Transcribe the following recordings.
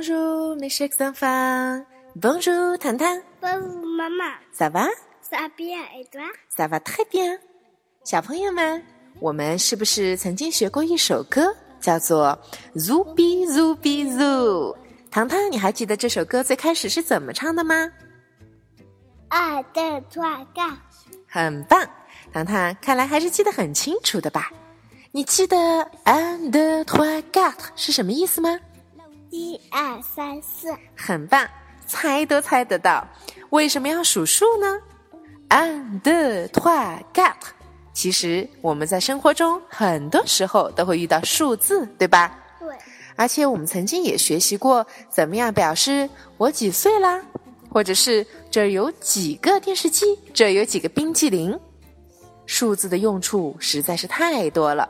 les chers enfants. Bonjour, 糖糖。Bonjour maman, Ça va? ça va bien et toi? Ça va très bien。小朋友们，我们是不是曾经学过一首歌，叫做《Zubi Zubi Zoo》？糖糖，你还记得这首歌最开始是怎么唱的吗 deux, trois, quatre. 很棒，糖糖看来还是记得很清楚的吧？你记得 deux trois quatre 是什么意思吗？一二三四，很棒，猜都猜得到。为什么要数数呢？un deux trois quatre。其实我们在生活中很多时候都会遇到数字，对吧？对，而且我们曾经也学习过怎么样表示我几岁啦，或者是这儿有几个电视机，这儿有几个冰淇淋。数字的用处实在是太多了，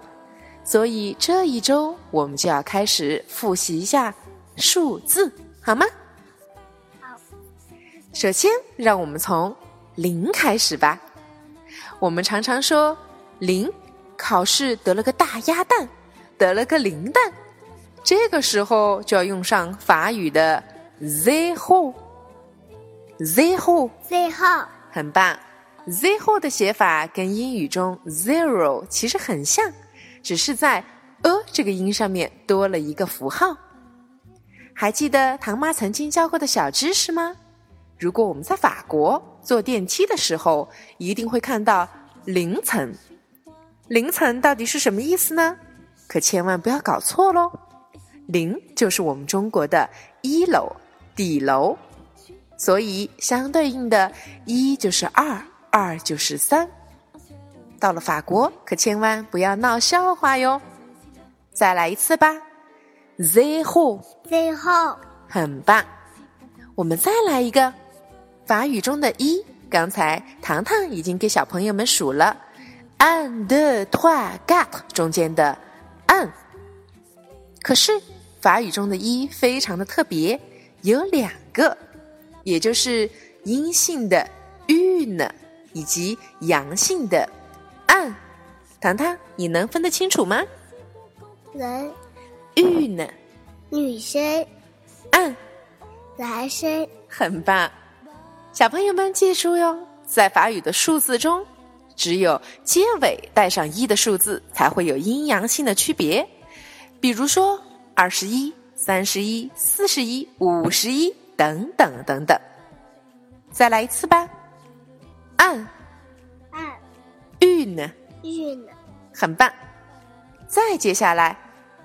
所以这一周我们就要开始复习一下数字，好吗？好。首先，让我们从零开始吧。我们常常说零，考试得了个大鸭蛋，得了个零蛋。这个时候就要用上法语的 zero，zero 最后很棒。zero 的写法跟英语中 zero 其实很像，只是在 a 这个音上面多了一个符号。还记得唐妈曾经教过的小知识吗？如果我们在法国坐电梯的时候，一定会看到零层。零层到底是什么意思呢？可千万不要搞错喽！零就是我们中国的一楼、底楼，所以相对应的一就是二，二就是三。到了法国，可千万不要闹笑话哟！再来一次吧，zero，最后很棒。我们再来一个，法语中的一，刚才糖糖已经给小朋友们数了，un deux trois quatre 中间的 un。可是法语中的一非常的特别，有两个，也就是阴性的 une 以及阳性的 un。糖糖，你能分得清楚吗人、？une 女生、un。男生、很棒，小朋友们记住哟，在法语的数字中，只有结尾带上一的数字才会有阴阳性的区别。比如说二十一、三十一、四十一、五十一等等等等。再来一次吧，按二、une 运、很棒。再接下来，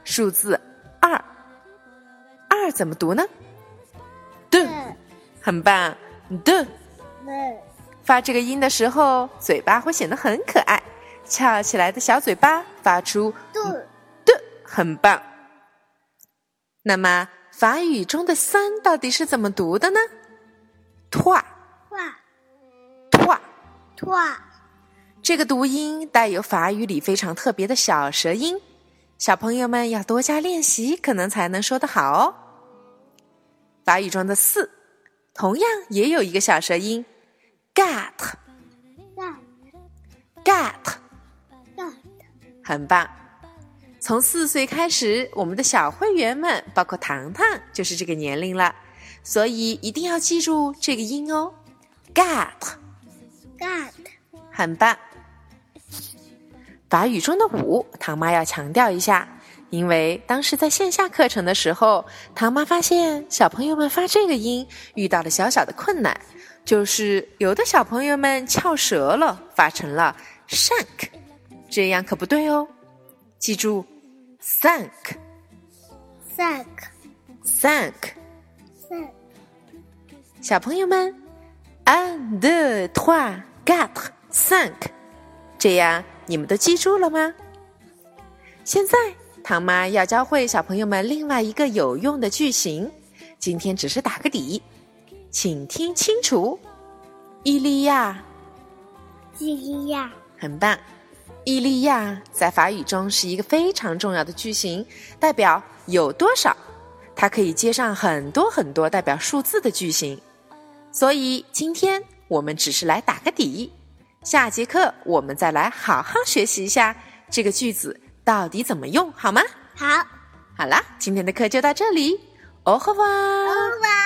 数字二，二怎么读呢？的，很棒。的。发这个音的时候，嘴巴会显得很可爱，翘起来的小嘴巴发出度、的，很棒。那么法语中的三到底是怎么读的呢？toi 画、toi，拓、这个读音带有法语里非常特别的小舌音，小朋友们要多加练习，可能才能说得好哦。法语中的四，同样也有一个小舌音，gat 大、gat。大、很棒。从四岁开始，我们的小会员们，包括糖糖，就是这个年龄了，所以一定要记住这个音哦，gat，gat、很棒。法语中的五，唐妈要强调一下，因为当时在线下课程的时候，唐妈发现小朋友们发这个音遇到了小小的困难，就是有的小朋友们翘舌了，发成了 shank，这样可不对哦。记住，thank thank、thank，thank、小朋友们，un deux trois quatre cinq，这样你们都记住了吗？现在唐妈要教会小朋友们另外一个有用的句型，今天只是打个底，请听清楚。伊利亚，伊利亚，很棒。伊利亚在法语中是一个非常重要的句型，代表有多少，它可以接上很多很多代表数字的句型。所以今天我们只是来打个底，下节课我们再来好好学习一下这个句子到底怎么用，好吗？好，好啦，今天的课就到这里下次见。